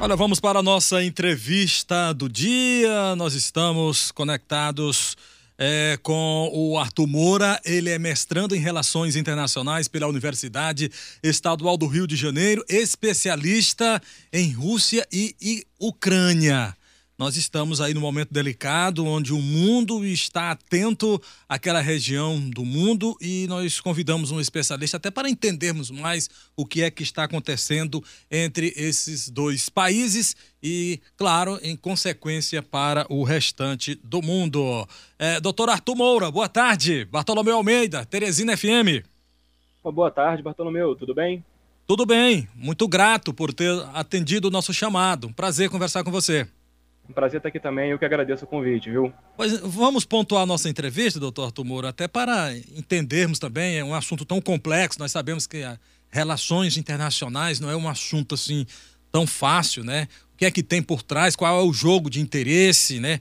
Olha, vamos para a nossa entrevista do dia. Nós estamos conectados é, com o Arthur Moura. Ele é mestrando em Relações Internacionais pela Universidade Estadual do Rio de Janeiro, especialista em Rússia e, e Ucrânia. Nós estamos aí no momento delicado onde o mundo está atento àquela região do mundo e nós convidamos um especialista até para entendermos mais o que é que está acontecendo entre esses dois países e, claro, em consequência para o restante do mundo. É, doutor Arthur Moura, boa tarde. Bartolomeu Almeida, Teresina FM. Boa tarde, Bartolomeu, tudo bem? Tudo bem, muito grato por ter atendido o nosso chamado. Prazer conversar com você. Um prazer estar aqui também, eu que agradeço o convite, viu? Pois vamos pontuar nossa entrevista, doutor Arthur até para entendermos também, é um assunto tão complexo, nós sabemos que relações internacionais não é um assunto assim tão fácil, né? O que é que tem por trás, qual é o jogo de interesse, né?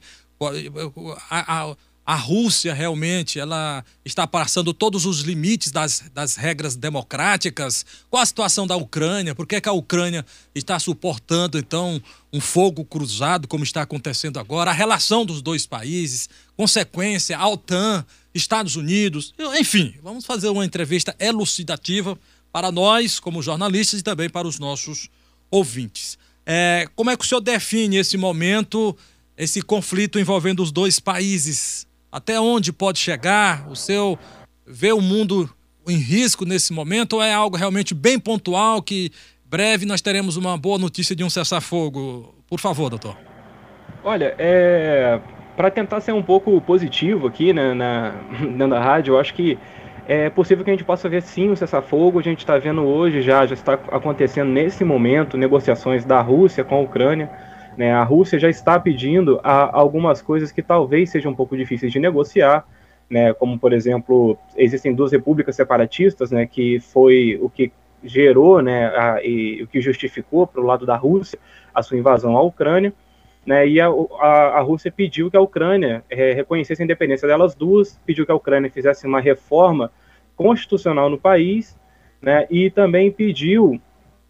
A, a, a Rússia realmente ela está passando todos os limites das, das regras democráticas? Qual a situação da Ucrânia? Por que, que a Ucrânia está suportando, então, um fogo cruzado, como está acontecendo agora? A relação dos dois países, consequência, a OTAN, Estados Unidos, enfim, vamos fazer uma entrevista elucidativa para nós, como jornalistas, e também para os nossos ouvintes. É, como é que o senhor define esse momento, esse conflito envolvendo os dois países? Até onde pode chegar? O seu vê o mundo em risco nesse momento ou é algo realmente bem pontual que breve nós teremos uma boa notícia de um cessar-fogo? Por favor, doutor. Olha, é... para tentar ser um pouco positivo aqui né, na, da rádio, eu acho que é possível que a gente possa ver sim o cessar-fogo. A gente está vendo hoje já, já está acontecendo nesse momento negociações da Rússia com a Ucrânia. Né? A Rússia já está pedindo algumas coisas que talvez sejam um pouco difíceis de negociar, né? como, por exemplo, existem duas repúblicas separatistas, né? que foi o que gerou né, a, e o que justificou para o lado da Rússia a sua invasão à Ucrânia. Né, e a, a, a, Rússia pediu que a Ucrânia é, reconhecesse a independência delas duas, pediu que a Ucrânia fizesse uma reforma constitucional no país, né, e também pediu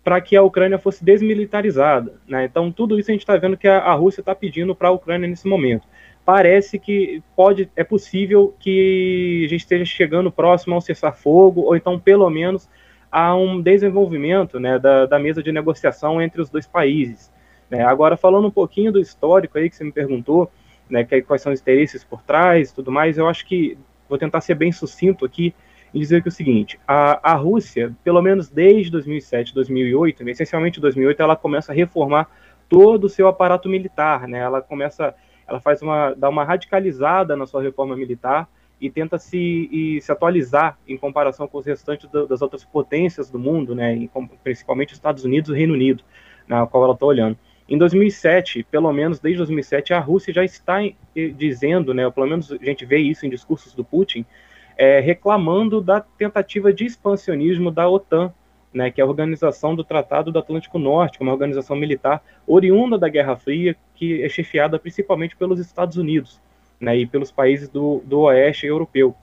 para que a Ucrânia fosse desmilitarizada. Né? Então, tudo isso a gente está vendo que a, a Rússia está pedindo para a Ucrânia nesse momento. Parece que pode, é possível que a gente esteja chegando próximo ao cessar-fogo, ou então, pelo menos, a um desenvolvimento né, da, da mesa de negociação entre os dois países. Né? Agora, falando um pouquinho do histórico aí que você me perguntou, né, que, quais são os interesses por trás tudo mais, eu acho que vou tentar ser bem sucinto aqui e dizer que é o seguinte, a, a Rússia, pelo menos desde 2007, 2008, né, essencialmente 2008, ela começa a reformar todo o seu aparato militar, né? Ela começa, ela faz uma, dá uma radicalizada na sua reforma militar e tenta se, e, se atualizar em comparação com os restantes do, das outras potências do mundo, né? E, principalmente os Estados Unidos e o Reino Unido, na qual ela está olhando. Em 2007, pelo menos desde 2007, a Rússia já está dizendo, né? Pelo menos a gente vê isso em discursos do Putin, é, reclamando da tentativa de expansionismo da OTAN, né, que é a Organização do Tratado do Atlântico Norte, é uma organização militar oriunda da Guerra Fria, que é chefiada principalmente pelos Estados Unidos né, e pelos países do, do Oeste Europeu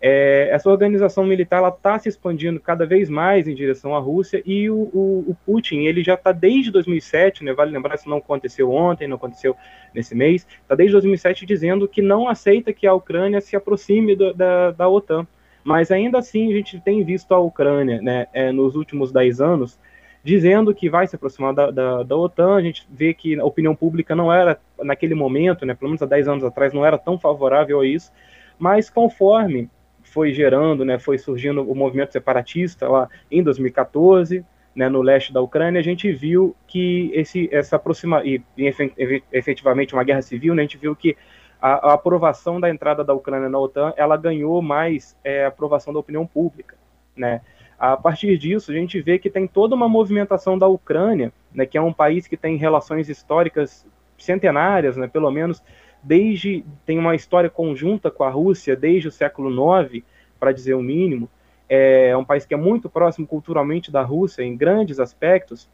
é, essa organização militar está se expandindo cada vez mais em direção à Rússia e o, o, o Putin ele já está desde 2007, né, vale lembrar isso não aconteceu ontem, não aconteceu nesse mês, está desde 2007 dizendo que não aceita que a Ucrânia se aproxime do, da, da OTAN. Mas ainda assim a gente tem visto a Ucrânia né, é, nos últimos 10 anos dizendo que vai se aproximar da, da, da, OTAN. A gente vê que a opinião pública não era, naquele momento, né, pelo menos há 10 anos atrás, não era tão favorável a isso. Mas conforme foi gerando, né, foi surgindo o movimento separatista lá em 2014, né, no leste da Ucrânia, a gente viu que esse, essa aproxima e, e efetivamente uma guerra civil, né, a gente viu que a, a, aprovação da entrada da Ucrânia na OTAN, ela ganhou mais é, aprovação da opinião pública, né. A partir disso, a gente vê que tem toda uma movimentação da Ucrânia, né, que é um país que tem relações históricas centenárias, né, pelo menos desde tem uma história conjunta com a Rússia desde o século IX, para dizer o mínimo. É um país que é muito próximo culturalmente da Rússia em grandes aspectos,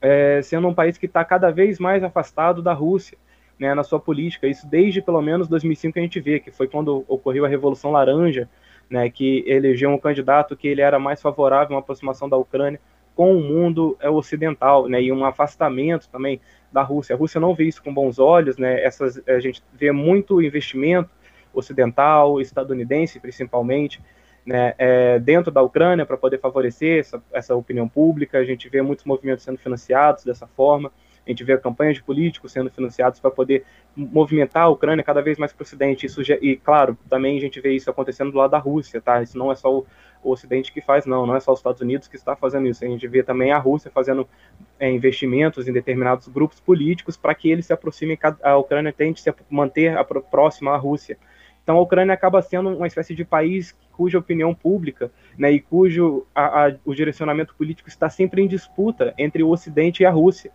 é, sendo um país que está cada vez mais afastado da Rússia né, na sua política. Isso desde pelo menos 2005 a gente vê, que foi quando ocorreu a Revolução Laranja, né, que elegeu um candidato que ele era mais favorável a uma aproximação da Ucrânia com o mundo é, ocidental, né, e um afastamento também da Rússia. A Rússia não vê isso com bons olhos, né, essas, a gente vê muito investimento ocidental, estadunidense principalmente, né, é, dentro da Ucrânia para poder favorecer essa, essa opinião pública. A gente vê muitos movimentos sendo financiados dessa forma. A gente vê campanhas de políticos sendo financiados para poder movimentar a Ucrânia cada vez mais para o Ocidente. Isso já, e, claro, também a gente vê isso acontecendo do lado da Rússia, tá? Isso não é só o, o Ocidente que faz, não. Não é só os Estados Unidos que está fazendo isso. A gente vê também a Rússia fazendo é, investimentos em determinados grupos políticos para que eles se aproximem, a Ucrânia tente se manter próxima à Rússia. Então a Ucrânia acaba sendo uma espécie de país cuja opinião pública né, e cujo a, a, o direcionamento político está sempre em disputa entre o Ocidente e a Rússia.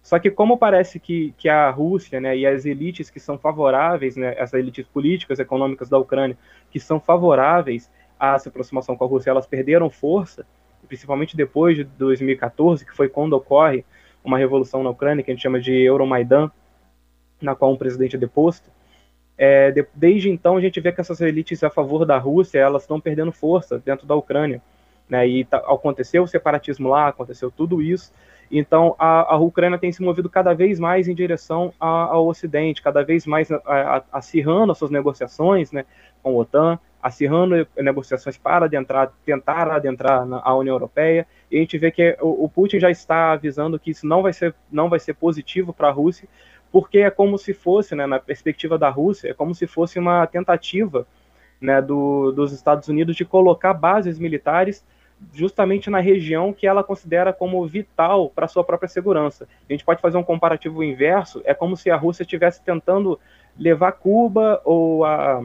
Só que como parece que, que a Rússia né, e as elites que são favoráveis, né, essas elites políticas, econômicas da Ucrânia, que são favoráveis a essa aproximação com a Rússia, elas perderam força, principalmente depois de 2014, que foi quando ocorre uma revolução na Ucrânia, que a gente chama de Euromaidan, na qual um presidente é deposto. É, de, desde então a gente vê que essas elites a favor da Rússia, elas estão perdendo força dentro da Ucrânia. Né, e tá, aconteceu o separatismo lá, aconteceu tudo isso, então, a, a Ucrânia tem se movido cada vez mais em direção a, ao Ocidente, cada vez mais acirrando as suas negociações né, com a OTAN, acirrando negociações para adentrar, tentar adentrar na União Europeia. E a gente vê que o, o Putin já está avisando que isso não vai ser, não vai ser positivo para a Rússia, porque é como se fosse, né, na perspectiva da Rússia, é como se fosse uma tentativa né, do, dos Estados Unidos de colocar bases militares justamente na região que ela considera como vital para sua própria segurança. A gente pode fazer um comparativo inverso, é como se a Rússia estivesse tentando levar Cuba ou, a,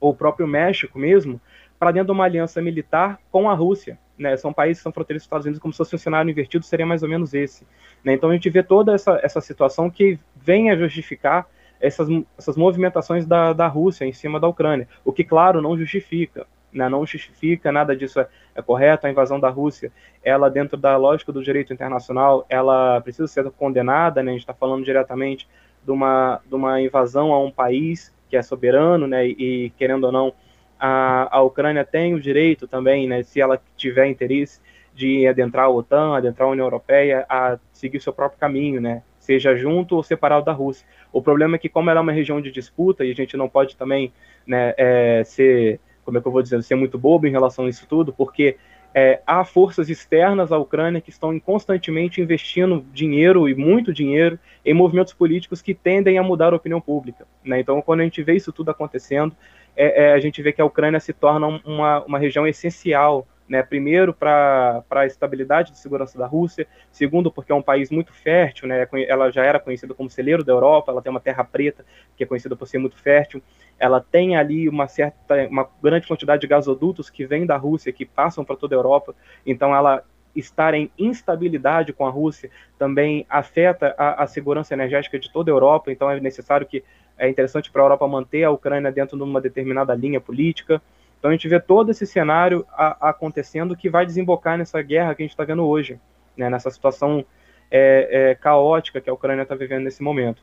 ou o próprio México mesmo para dentro de uma aliança militar com a Rússia. Né? São países que são fronteiros dos Estados Unidos, como se fosse um cenário invertido, seria mais ou menos esse. Né? Então a gente vê toda essa, essa situação que vem a justificar essas, essas movimentações da, da Rússia em cima da Ucrânia, o que, claro, não justifica né, não justifica nada disso é, é, correto. A invasão da Rússia, ela dentro da lógica do direito internacional, ela precisa ser condenada. Né, a gente está falando diretamente de uma, de uma invasão a um país que é soberano, né, e, querendo ou não, a, a Ucrânia tem o direito também, né, se ela tiver interesse de adentrar a OTAN, adentrar a União Europeia, a seguir seu próprio caminho, né, seja junto ou separado da Rússia. O problema é que como ela é uma região de disputa e a gente não pode também né, é, ser como é que eu vou dizer, ser muito bobo em relação a isso tudo, porque é, há forças externas à Ucrânia que estão constantemente investindo dinheiro e muito dinheiro em movimentos políticos que tendem a mudar a opinião pública. Né? Então, quando a gente vê isso tudo acontecendo, é, é, a gente vê que a Ucrânia se torna uma, uma região essencial né, primeiro, para a estabilidade de segurança da Rússia, segundo, porque é um país muito fértil, né, ela já era conhecida como celeiro da Europa, ela tem uma terra preta, que é conhecida por ser muito fértil, ela tem ali uma certa, uma grande quantidade de gasodutos que vêm da Rússia, que passam para toda a Europa, então ela estar em instabilidade com a Rússia também afeta a, a segurança energética de toda a Europa, então é necessário que, é interessante para a Europa manter a Ucrânia dentro de uma determinada linha política, então a gente vê todo esse cenário a, acontecendo que vai desembocar nessa guerra que a gente está vendo hoje, né, nessa situação é, é, caótica que a Ucrânia está vivendo nesse momento.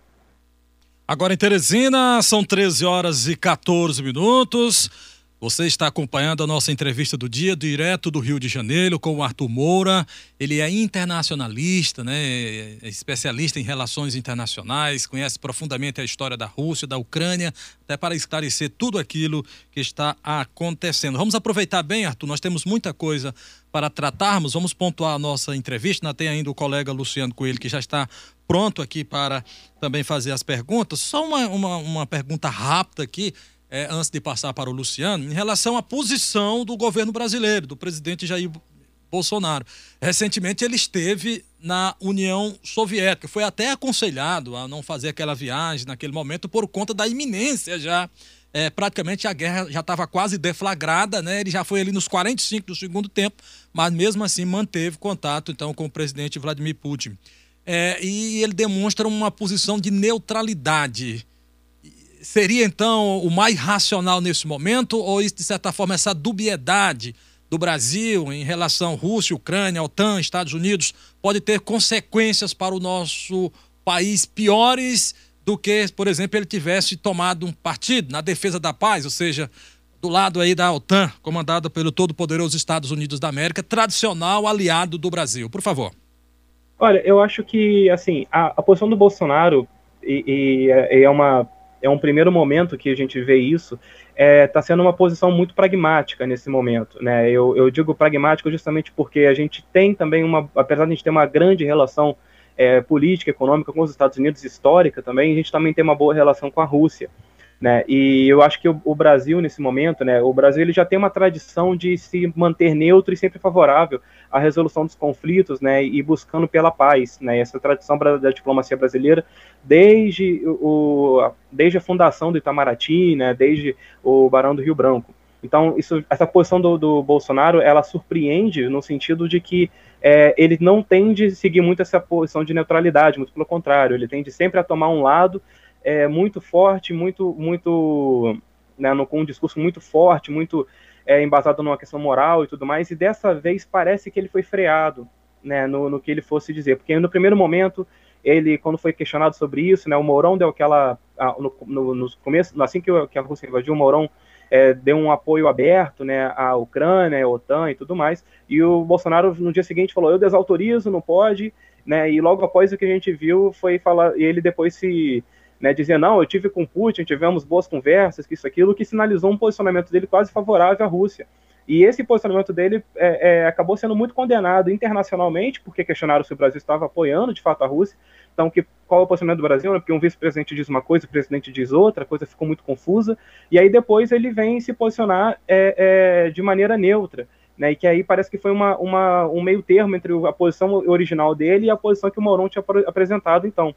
Agora em Teresina, são 13 horas e 14 minutos. Você está acompanhando a nossa entrevista do dia, direto do Rio de Janeiro, com o Arthur Moura. Ele é internacionalista, né? é especialista em relações internacionais, conhece profundamente a história da Rússia, da Ucrânia, até para esclarecer tudo aquilo que está acontecendo. Vamos aproveitar bem, Arthur, nós temos muita coisa para tratarmos. Vamos pontuar a nossa entrevista. Tem ainda o colega Luciano Coelho, que já está pronto aqui para também fazer as perguntas. Só uma, uma, uma pergunta rápida aqui é, antes de passar para o Luciano, em relação à posição do governo brasileiro, do presidente Jair Bolsonaro. Recentemente ele esteve na União Soviética, foi até aconselhado a não fazer aquela viagem naquele momento por conta da iminência já. É, praticamente a guerra já estava quase deflagrada, né? Ele já foi ali nos 45 do segundo tempo, mas mesmo assim manteve contato então com o presidente Vladimir Putin. É, e ele demonstra uma posição de neutralidade seria então o mais racional nesse momento, ou de certa forma essa dubiedade do Brasil em relação à Rússia, Ucrânia, OTAN, Estados Unidos, pode ter consequências para o nosso país piores do que, por exemplo, ele tivesse tomado um partido na defesa da paz, ou seja, do lado aí da OTAN, comandada pelo todo-poderoso Estados Unidos da América, tradicional aliado do Brasil. Por favor. Olha, eu acho que, assim, a, a posição do Bolsonaro, e, e, é, é uma é um primeiro momento que a gente vê isso, está é, tá sendo uma posição muito pragmática nesse momento. Né? Eu, eu digo pragmático justamente porque a gente tem também uma, apesar de a gente ter uma grande relação é, política, econômica com os Estados Unidos, histórica também, a gente também tem uma boa relação com a Rússia. Né? E eu acho que o, o, Brasil, nesse momento, né, o Brasil ele já tem uma tradição de se manter neutro e sempre favorável à resolução dos conflitos né, e buscando pela paz. Né? Essa tradição da diplomacia brasileira, desde, o, desde a fundação do Itamaraty, né, desde o Barão do Rio Branco. Então, isso, essa posição do, do Bolsonaro, ela surpreende no sentido de que é, ele não tende a seguir muito essa posição de neutralidade, muito pelo contrário, ele tende sempre a tomar um lado é, muito forte, muito, muito, né, no, com um discurso muito forte, muito é, embasado numa questão moral e tudo mais, e dessa vez parece que ele foi freado, né, no, no que ele fosse dizer, porque no primeiro momento ele, quando foi questionado sobre isso, né, o Mourão deu aquela, no, no, no começo, assim que, que a Rússia invadiu, o Mourão é, deu um apoio aberto, né, à Ucrânia, à OTAN e tudo mais, e o Bolsonaro no dia seguinte falou, eu desautorizo, não pode, né, e logo após o que a gente viu foi falar, e ele depois se né, dizer, não, eu tive com Putin, tivemos boas conversas, que isso, aquilo, que sinalizou um posicionamento dele quase favorável à Rússia. E esse posicionamento dele é, é, acabou sendo muito condenado internacionalmente, porque questionaram se o Brasil estava apoiando de fato a Rússia. Então, que, qual é o posicionamento do Brasil? Né? Porque um vice-presidente diz uma coisa, o presidente diz outra, a coisa ficou muito confusa. E aí depois ele vem se posicionar é, é de maneira neutra. Né, e que aí parece que foi uma, uma, um meio termo entre a posição original dele e a posição que o Mourão tinha apresentado, então.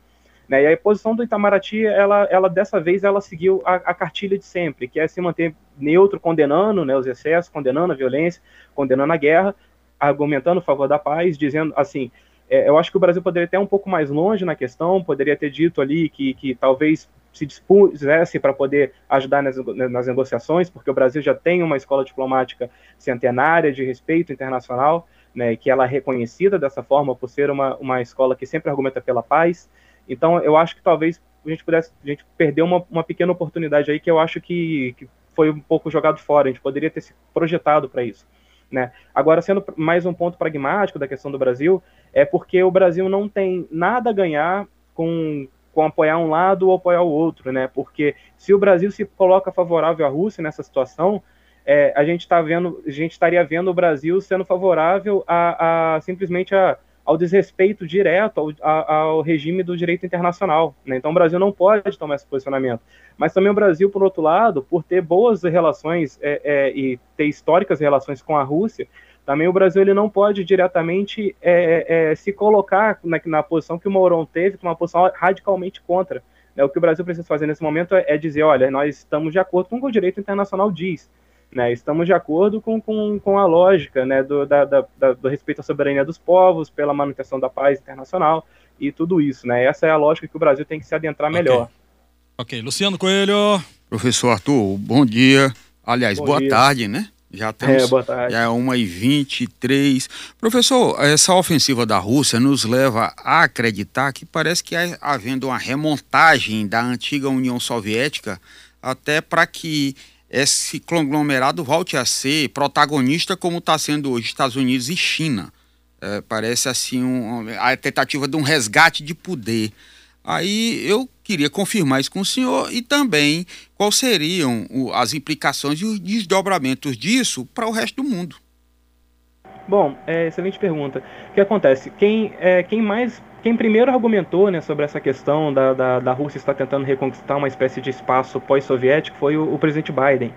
Né? E a posição do Itamaraty, ela, ela dessa vez, ela seguiu a, a, cartilha de sempre, que é se manter neutro, condenando né, os excessos, condenando a violência, condenando a guerra, argumentando a favor da paz, dizendo assim, é, eu acho que o Brasil poderia ter um pouco mais longe na questão, poderia ter dito ali que, que talvez se dispusesse para poder ajudar nas, nas negociações, porque o Brasil já tem uma escola diplomática centenária de respeito internacional, né, que ela é reconhecida dessa forma por ser uma, uma escola que sempre argumenta pela paz, então, eu acho que talvez a gente pudesse, a gente perdeu uma, uma pequena oportunidade aí que eu acho que, que foi um pouco jogado fora. A gente poderia ter se projetado para isso. Né? Agora, sendo mais um ponto pragmático da questão do Brasil, é porque o Brasil não tem nada a ganhar com, com apoiar um lado ou apoiar o outro, né? Porque se o Brasil se coloca favorável à Rússia nessa situação, é, a gente está vendo, a gente estaria vendo o Brasil sendo favorável a, a simplesmente a ao desrespeito direto ao, ao, regime do direito internacional. Né? Então o Brasil não pode tomar esse posicionamento. Mas também o Brasil, por outro lado, por ter boas relações é, é, e ter históricas relações com a Rússia, também o Brasil ele não pode diretamente é, é se colocar na, na, posição que o Mourão teve, que uma posição radicalmente contra. Né? O que o Brasil precisa fazer nesse momento é, é dizer, olha, nós estamos de acordo com o que o direito internacional diz. Né, estamos de acordo com, com, com a lógica né, do, da, da, do respeito à soberania dos povos, pela manutenção da paz internacional e tudo isso. Né? Essa é a lógica que o Brasil tem que se adentrar okay. melhor. Ok, Luciano Coelho. Professor Arthur, bom dia. Aliás, bom boa dia. tarde, né? Já estamos, é, boa tarde. já é 1h23. Professor, essa ofensiva da Rússia nos leva a acreditar que parece que há havendo uma remontagem da antiga União Soviética até para que esse conglomerado volte a ser protagonista como está sendo hoje Estados Unidos e China. É, parece assim um, a tentativa de um resgate de poder. Aí eu queria confirmar isso com o senhor e também quais seriam as implicações e os desdobramentos disso para o resto do mundo. Bom, é, excelente pergunta. O que acontece? Quem, é, quem mais quem primeiro argumentou né, sobre essa questão da, da, da Rússia estar tentando reconquistar uma espécie de espaço pós-soviético foi o, o, presidente Biden.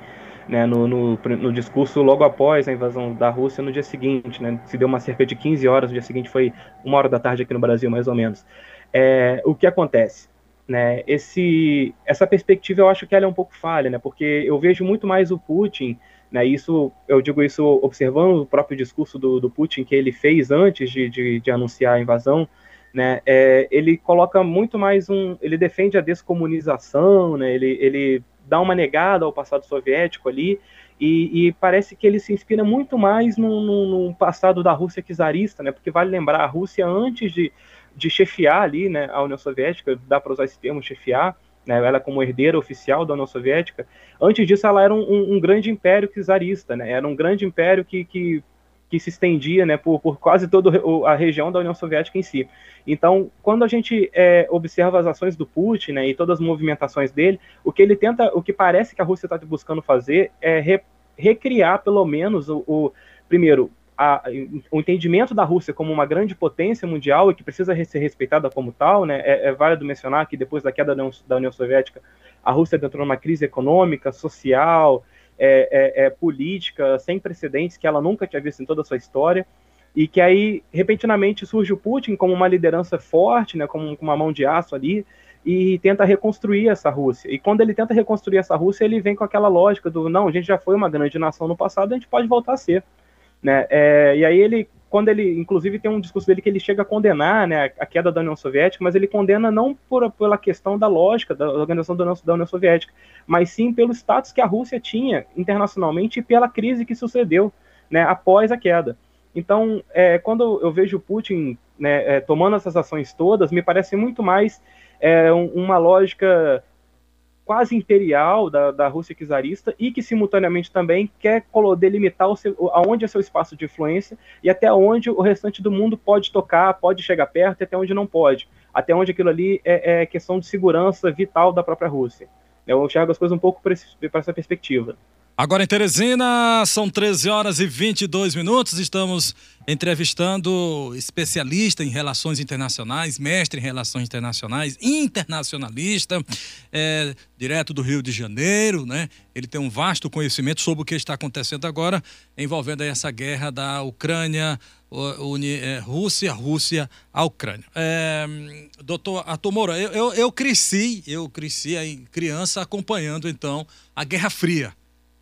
Né, no, no, no, discurso logo após a invasão da Rússia no dia seguinte, né, se deu uma cerca de 15 horas, no dia seguinte foi uma hora da tarde aqui no Brasil, mais ou menos. É, o que acontece? Né, esse, essa perspectiva eu acho que ela é um pouco falha, né, porque eu vejo muito mais o Putin, né, isso eu digo isso observando o próprio discurso do, do Putin que ele fez antes de, de, de anunciar a invasão, né? É, ele coloca muito mais um, ele defende a descomunização, né? Ele, ele dá uma negada ao passado soviético ali e, e parece que ele se inspira muito mais no, passado da Rússia czarista, né? Porque vale lembrar a Rússia antes de, de chefiar ali, né? A União Soviética, dá para usar esse termo chefiar, né, ela como herdeira oficial da União Soviética, antes disso ela era um, um grande império czarista, né, era um grande império que, que, que se estendia né, por, por quase toda a região da União Soviética em si. Então, quando a gente é, observa as ações do Putin né, e todas as movimentações dele, o que ele tenta, o que parece que a Rússia está buscando fazer é re, recriar pelo menos o, o primeiro a, o entendimento da Rússia como uma grande potência mundial e que precisa ser respeitada como tal, né, é, é válido mencionar que depois da queda da União, da União Soviética, a Rússia entrou numa crise econômica, social, é, é, é, política sem precedentes que ela nunca tinha visto em toda a sua história e que aí repentinamente surge o Putin como uma liderança forte, né, como uma mão de aço ali e tenta reconstruir essa Rússia. E quando ele tenta reconstruir essa Rússia, ele vem com aquela lógica do não, a gente já foi uma grande nação no passado, a gente pode voltar a ser. Né? É, e aí ele, quando ele, inclusive tem um discurso dele que ele chega a condenar né, a queda da União Soviética, mas ele condena não por, pela questão da lógica da organização da União, da União Soviética, mas sim pelo status que a Rússia tinha internacionalmente e pela crise que sucedeu né, após a queda. Então, é, quando eu vejo Putin né, é, tomando essas ações todas, me parece muito mais é, uma lógica quase imperial da, da Rússia czarista e que simultaneamente também quer delimitar o seu, aonde é seu espaço de influência e até onde o restante do mundo pode tocar, pode chegar perto e até onde não pode. Até onde aquilo ali é, é questão de segurança vital da própria Rússia. Eu enxergo as coisas um pouco para essa perspectiva. Agora em Teresina, são 13 horas e 22 minutos. Estamos entrevistando especialista em relações internacionais, mestre em relações internacionais, internacionalista, é, direto do Rio de Janeiro, né? Ele tem um vasto conhecimento sobre o que está acontecendo agora, envolvendo essa guerra da Ucrânia, é, Rússia, Rússia, a Ucrânia. É, doutor Arthur Moura, eu, eu, eu cresci, eu cresci aí, criança acompanhando então a Guerra Fria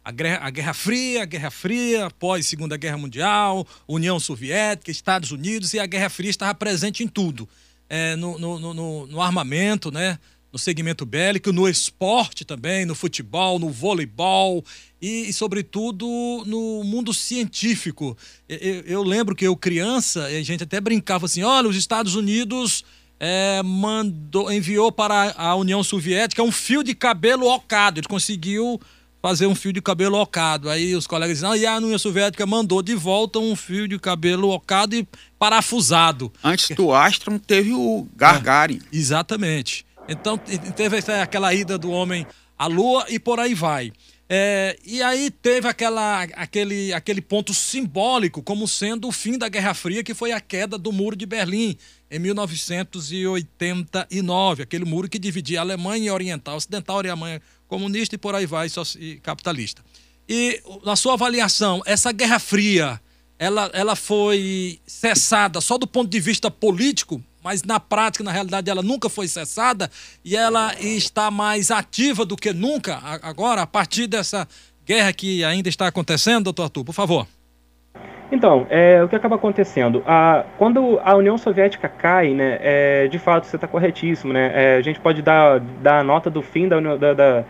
a Guerra, a Guerra Fria, a Guerra Fria, pós Segunda Guerra Mundial, União Soviética, Estados Unidos, e a Guerra Fria estava presente em tudo. É, no, no, no, no, armamento, né? no segmento bélico, no esporte também, no futebol, no voleibol e, e sobretudo, no mundo científico. Eu, eu, lembro que eu, criança, a gente até brincava assim: olha, os Estados Unidos. É, mandou, enviou para a União Soviética um fio de cabelo ocado. Ele conseguiu fazer um fio de cabelo ocado. Aí os colegas dizem, ah, e a União Soviética mandou de volta um fio de cabelo ocado e parafusado. Antes do Astron teve o Gagarin. É, exatamente. Então teve aquela ida do homem à Lua e por aí vai. É, e aí teve aquela, aquele, aquele ponto simbólico como sendo o fim da Guerra Fria, que foi a queda do Muro de Berlim em 1989, aquele muro que dividia a Alemanha Oriental, Ocidental e Alemanha comunista e por aí vai, e capitalista. E na sua avaliação, essa Guerra Fria, ela, ela foi cessada só do ponto de vista político, mas na prática, na realidade, ela nunca foi cessada e ela está mais ativa do que nunca agora, a partir dessa guerra que ainda está acontecendo, doutor Arthur, por favor. Então, é, o que acaba acontecendo? A, quando a União Soviética cai, né, é, de fato, você está corretíssimo, né? É, a gente pode dar, dar a nota do fim da, da, da,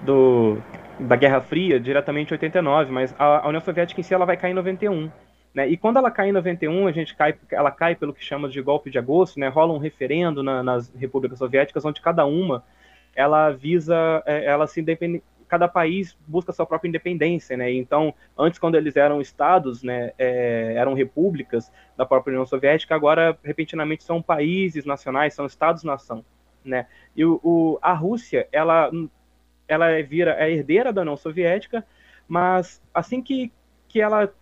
do, da Guerra Fria diretamente em 89, mas a, a, União Soviética em si ela vai cair em 91. Né? E quando ela cai em 91, a gente cai, ela cai pelo que chama de golpe de agosto, né? rola um referendo na, nas repúblicas soviéticas, onde cada uma ela visa, é, ela se cada país busca sua própria independência, né? Então, antes quando eles eram estados, né, é, eram repúblicas da própria União Soviética, agora repentinamente são países nacionais, são estados-nação, né? E o, o, a Rússia, ela, ela vira a herdeira da União Soviética, mas assim que, que ela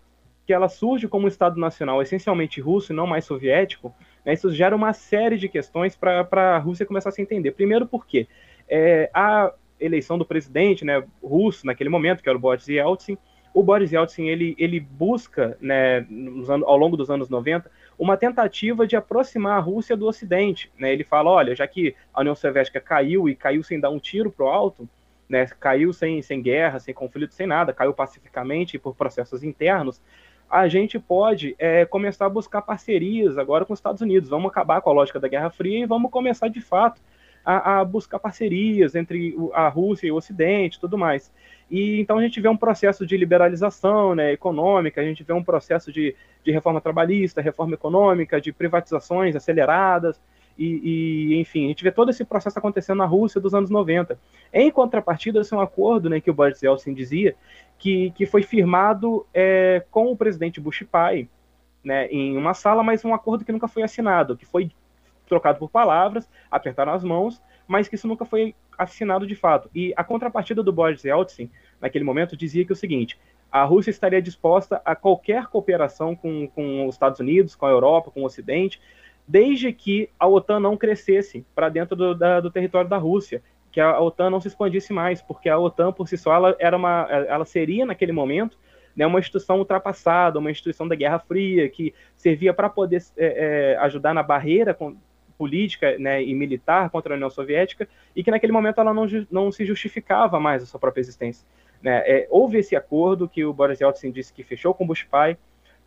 que ela surge como Estado nacional essencialmente russo e não mais soviético, né, isso gera uma série de questões para a Rússia começar a se entender. Primeiro, porque é, a, eleição do presidente né, russo naquele momento, que era o Boris Yeltsin. O Boris Yeltsin ele, ele busca, né, anos, ao longo dos anos 90, uma tentativa de aproximar a Rússia do Ocidente. Né? Ele fala, olha, já que a União Soviética caiu e caiu sem dar um tiro para o alto, né, caiu sem, sem guerra, sem conflito, sem nada, caiu pacificamente por processos internos, a gente pode é, começar a buscar parcerias agora com os Estados Unidos. Vamos acabar com a lógica da Guerra Fria e vamos começar de fato a, a buscar parcerias entre a Rússia e o Ocidente tudo mais. E então a gente vê um processo de liberalização né, econômica, a gente vê um processo de, de reforma trabalhista, reforma econômica, de privatizações aceleradas. e, e, enfim, a gente vê todo esse processo acontecendo na Rússia dos anos 90. Em contrapartida, esse é um acordo né, que o Boris Yeltsin dizia que, que foi firmado é, com o presidente Bush pai, né, em uma sala, mas um acordo que nunca foi assinado, que foi trocado por palavras, apertaram as mãos, mas que isso nunca foi assinado de fato. E a contrapartida do Boris Yeltsin, naquele momento, dizia que o seguinte: a Rússia estaria disposta a qualquer cooperação com, com os Estados Unidos, com a Europa, com o Ocidente, desde que a OTAN não crescesse para dentro do, da, do território da Rússia, que a OTAN não se expandisse mais, porque a OTAN por si só ela era uma, ela seria naquele momento né, uma instituição ultrapassada, uma instituição da Guerra Fria que servia para poder é, é, ajudar na barreira com, política né, e militar contra a União Soviética e que naquele momento ela não, não se justificava mais a sua própria existência. Né? É, houve esse acordo que o Boris Yeltsin disse que fechou com o Bush pai,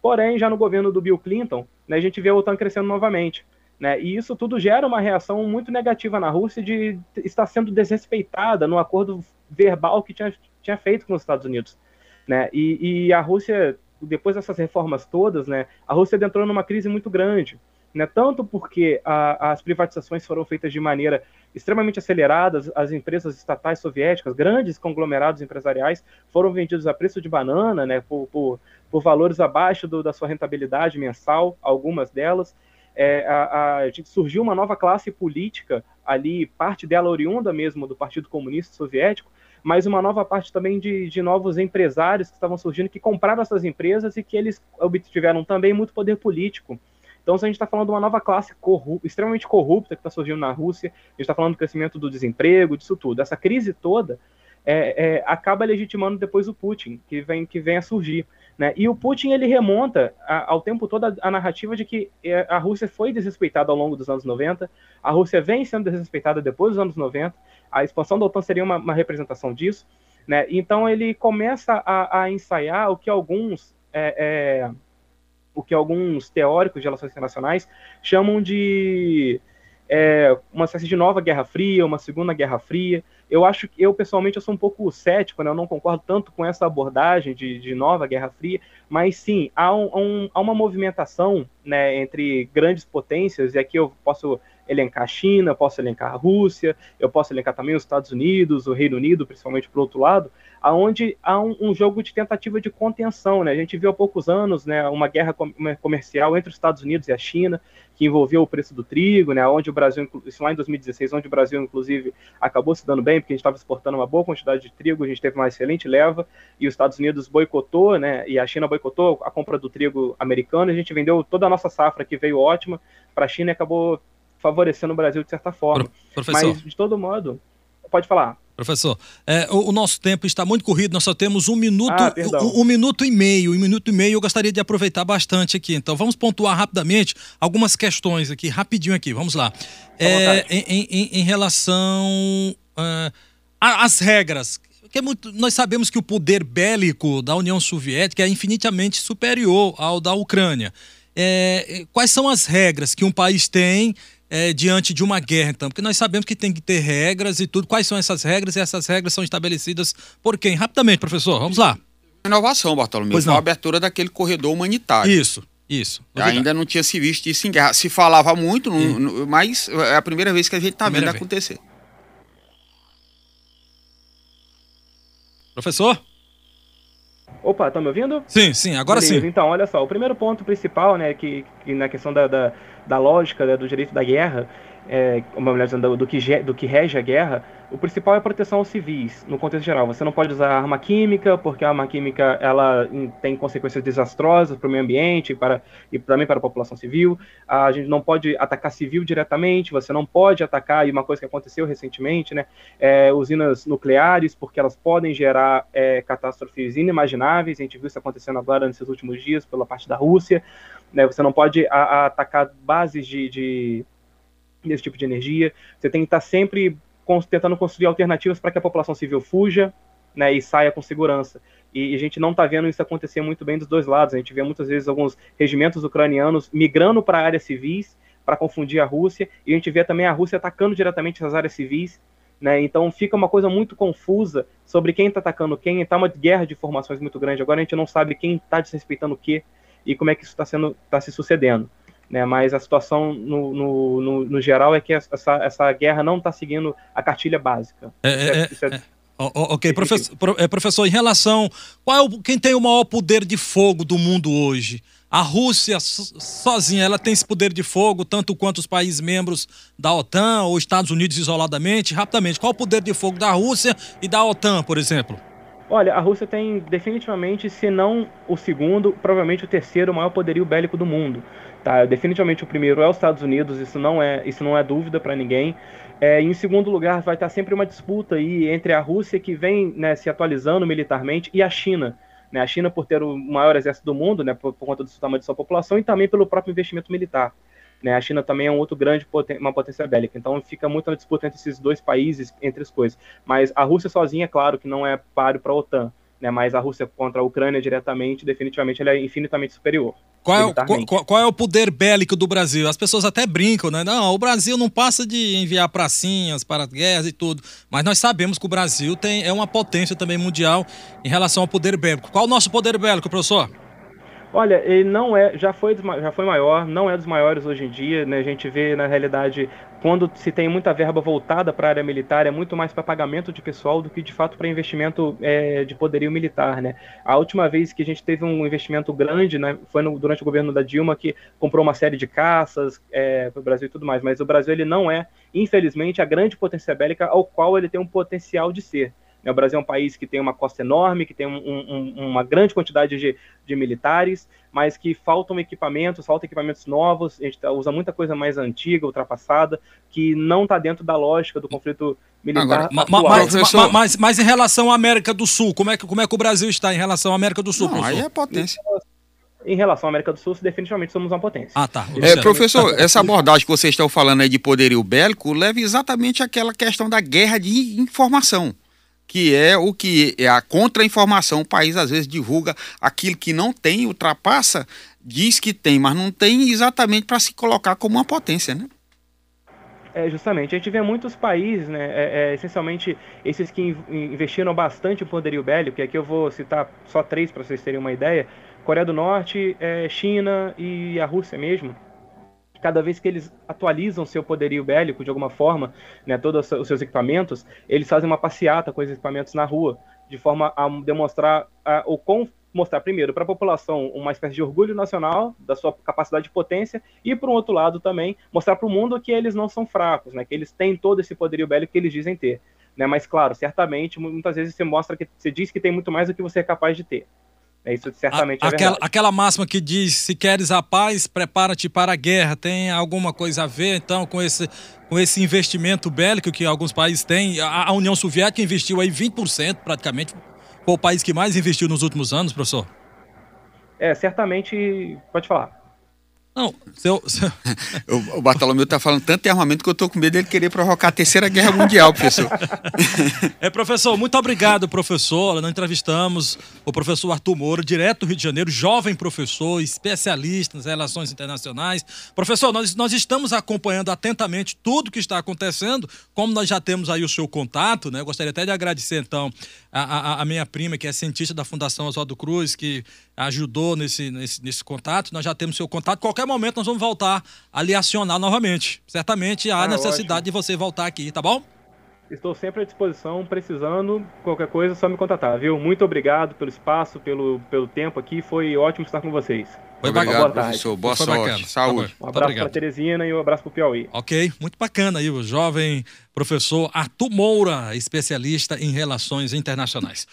porém já no governo do Bill Clinton né, a gente vê a OTAN crescendo novamente. Né? E isso tudo gera uma reação muito negativa na Rússia de estar sendo desrespeitada no acordo verbal que tinha, tinha feito com os Estados Unidos. Né? E, e a Rússia, depois dessas reformas todas, né, a Rússia entrou numa crise muito grande né, tanto porque a, as privatizações foram feitas de maneira extremamente acelerada, as empresas estatais soviéticas, grandes conglomerados empresariais, foram vendidos a preço de banana, né, por, por, por valores abaixo do, da sua rentabilidade mensal, algumas delas. É, a, a, surgiu uma nova classe política ali, parte dela oriunda mesmo do Partido Comunista Soviético, mas uma nova parte também de, de novos empresários que estavam surgindo, que compraram essas empresas e que eles obtiveram também muito poder político então, se a gente está falando de uma nova classe extremamente corrupta que está surgindo na Rússia, a gente está falando do crescimento do desemprego, disso tudo. Essa crise toda é, é, acaba legitimando depois o Putin, que vem, que vem a surgir. Né? E o Putin ele remonta a, ao tempo todo a, a, narrativa de que é, a Rússia foi desrespeitada ao longo dos anos 90, a Rússia vem sendo desrespeitada depois dos anos 90, a expansão da OTAN seria uma, uma representação disso. Né? Então ele começa a, a ensaiar o que alguns é, é o que alguns teóricos de relações internacionais chamam de é, uma espécie de nova Guerra Fria, uma segunda Guerra Fria. Eu acho que eu pessoalmente eu sou um pouco cético, né? eu não concordo tanto com essa abordagem de, de nova Guerra Fria, mas sim há, um, um, há uma movimentação né, entre grandes potências e aqui eu posso elencar a China, posso elencar a Rússia, eu posso elencar também os Estados Unidos, o Reino Unido, principalmente para o outro lado, aonde há um, um, jogo de tentativa de contenção, né? A gente viu há poucos anos, né, uma guerra comercial entre os Estados Unidos e a China, que envolveu o preço do trigo, né, onde o Brasil, isso lá em 2016, onde o Brasil, inclusive, acabou se dando bem, porque a gente estava exportando uma boa quantidade de trigo, a gente teve uma excelente leva, e os Estados Unidos boicotou, né, e a China boicotou a compra do trigo americano, a gente vendeu toda a nossa safra, que veio ótima, para a China e acabou favorecendo o Brasil de certa forma. Professor. Mas, de todo modo, pode falar. Professor, é, o, o, nosso tempo está muito corrido, nós só temos um minuto, ah, um, um, minuto e meio, um minuto e meio eu gostaria de aproveitar bastante aqui. Então vamos pontuar rapidamente algumas questões aqui, rapidinho aqui, vamos lá. É, em, em, em, relação uh, às regras, que é muito, nós sabemos que o poder bélico da União Soviética é infinitamente superior ao da Ucrânia. É, quais são as regras que um país tem é, diante de uma guerra, então? Porque nós sabemos que tem que ter regras e tudo. Quais são essas regras? E essas regras são estabelecidas por quem? Rapidamente, professor, vamos lá. Inovação, Bartolomeu, pois não. a abertura daquele corredor humanitário. Isso, isso. Ainda não tinha se visto isso em guerra. Se falava muito, no, mas é a primeira vez que a gente está vendo vez. acontecer. Professor? Opa, estão me ouvindo? Sim, sim, agora Beleza. sim. Então, olha só, o primeiro ponto principal, né, que, que na questão da, da, da lógica né, do direito da guerra, é, uma mulher dizendo, do que, do que rege a guerra, o principal é a proteção aos civis, no contexto geral. Você não pode usar arma química, porque a arma química ela tem consequências desastrosas para o meio ambiente para, e também para a população civil. A gente não pode atacar civil diretamente, você não pode atacar, e uma coisa que aconteceu recentemente, né, é, usinas nucleares, porque elas podem gerar é, catástrofes inimagináveis. A gente viu isso acontecendo agora nesses últimos dias pela parte da Rússia. Né, você não pode a, a atacar bases de, de desse tipo de energia. Você tem que estar sempre tentando construir alternativas para que a população civil fuja né, e saia com segurança. E, a gente não está vendo isso acontecer muito bem dos dois lados. A gente vê muitas vezes alguns regimentos ucranianos migrando para áreas civis para confundir a Rússia, e a gente vê também a Rússia atacando diretamente as áreas civis. Né, então fica uma coisa muito confusa sobre quem está atacando quem, está uma guerra de informações muito grande. Agora a gente não sabe quem está desrespeitando o quê e como é que isso está tá se sucedendo. Né? Mas a situação no, no, no, no geral é que essa, essa guerra não está seguindo a cartilha básica. É, é, é, é, é ok, professor, é, professor, em relação. Qual quem tem o maior poder de fogo do mundo hoje? A Rússia sozinha, ela tem esse poder de fogo, tanto quanto os países membros da OTAN ou Estados Unidos isoladamente? Rapidamente, qual o poder de fogo da Rússia e da OTAN, por exemplo? Olha, a Rússia tem definitivamente, se não o segundo, provavelmente o terceiro maior poderio bélico do mundo. Tá? Definitivamente o primeiro é os Estados Unidos, isso não é, isso não é dúvida para ninguém. É, em segundo lugar, vai estar sempre uma disputa aí entre a Rússia, que vem né, se atualizando militarmente, e a China. Né? A China, por ter o maior exército do mundo, né, por, por conta do tamanho de sua população, e também pelo próprio investimento militar. Né? A China também é um outro grande uma potência bélica. Então fica muito na disputa entre esses dois países, entre as coisas. Mas a Rússia sozinha, claro, que não é páreo para a OTAN né, mas a Rússia contra a Ucrânia diretamente, definitivamente, ela é infinitamente superior. Qual é, qual, qual é, o poder bélico do Brasil? As pessoas até brincam, né? Não, o Brasil não passa de enviar pracinhas para guerras e tudo. Mas nós sabemos que o Brasil tem, é uma potência também mundial em relação ao poder bélico. Qual é o nosso poder bélico, professor? Olha, ele não é, já foi, já foi maior, não é dos maiores hoje em dia, né? A gente vê na realidade quando se tem muita verba voltada para a área militar, é muito mais para pagamento de pessoal do que de fato para investimento é, de poderio militar, né? A última vez que a gente teve um investimento grande, né, foi no, durante o governo da Dilma que comprou uma série de caças é, para o Brasil e tudo mais, mas o Brasil ele não é, infelizmente, a grande potência bélica ao qual ele tem um potencial de ser. Né? O Brasil é um país que tem uma costa enorme, que tem um, um, uma grande quantidade de, de, militares, mas que faltam equipamentos, faltam equipamentos novos, a gente tá, usa muita coisa mais antiga, ultrapassada, que não está dentro da lógica do conflito militar. Agora, mas, mas, mas, mas, em relação à América do Sul, como é, que, como é que o Brasil está em relação à América do Sul? Não, aí é potência. Em relação à América do Sul, definitivamente somos uma potência. Ah, tá. É, professor, essa abordagem que vocês estão falando aí de poderio bélico leva exatamente àquela questão da guerra de informação que é o que é a contra-informação. O país às vezes divulga aquilo que não tem, ultrapassa, diz que tem, mas não tem exatamente para se colocar como uma potência, né? É, justamente. A gente vê muitos países, né, é, é, essencialmente esses que investiram bastante em poderio bélico, que aqui eu vou citar só três para vocês terem uma ideia, Coreia do Norte, é, China e a Rússia mesmo, cada vez que eles atualizam seu poderio bélico de alguma forma, né, todos os seus equipamentos, eles fazem uma passeata com esses equipamentos na rua, de forma a demonstrar a, ou com, mostrar primeiro para a população uma espécie de orgulho nacional da sua capacidade de potência e por um outro lado também mostrar para o mundo que eles não são fracos, né, que eles têm todo esse poderio bélico que eles dizem ter. Né, mas claro, certamente muitas vezes você mostra que você diz que tem muito mais do que você é capaz de ter. É isso certamente a, é aquela, aquela máxima que diz: se queres a paz, prepara-te para a guerra. Tem alguma coisa a ver, então, com esse, com esse investimento bélico que alguns países têm? A, a União Soviética investiu aí 20%, praticamente. Foi o país que mais investiu nos últimos anos, professor? É, certamente. Pode falar. Não, seu, seu... o, o Bartolomeu está falando tanto de armamento que eu estou com medo dele querer provocar a terceira guerra mundial, professor. é, professor, muito obrigado, professor. Nós entrevistamos o professor Arthur Moura, direto do Rio de Janeiro, jovem professor, especialista nas relações internacionais. Professor, nós, nós estamos acompanhando atentamente tudo que está acontecendo, como nós já temos aí o seu contato, né? Eu gostaria até de agradecer, então, a, a, a minha prima, que é cientista da Fundação Oswaldo Cruz, que ajudou nesse, nesse, nesse contato. Nós já temos seu contato. Qualquer momento nós vamos voltar a lhe acionar novamente. Certamente há ah, necessidade ótimo. de você voltar aqui, tá bom? Estou sempre à disposição, precisando, qualquer coisa, só me contatar, viu? Muito obrigado pelo espaço, pelo, pelo tempo aqui. Foi ótimo estar com vocês. Foi obrigado, boa professor. Boa Foi sorte. Bacana. Saúde. Um abraço para Teresina e um abraço para o Piauí. Ok, muito bacana aí o jovem professor Arthur Moura, especialista em relações internacionais.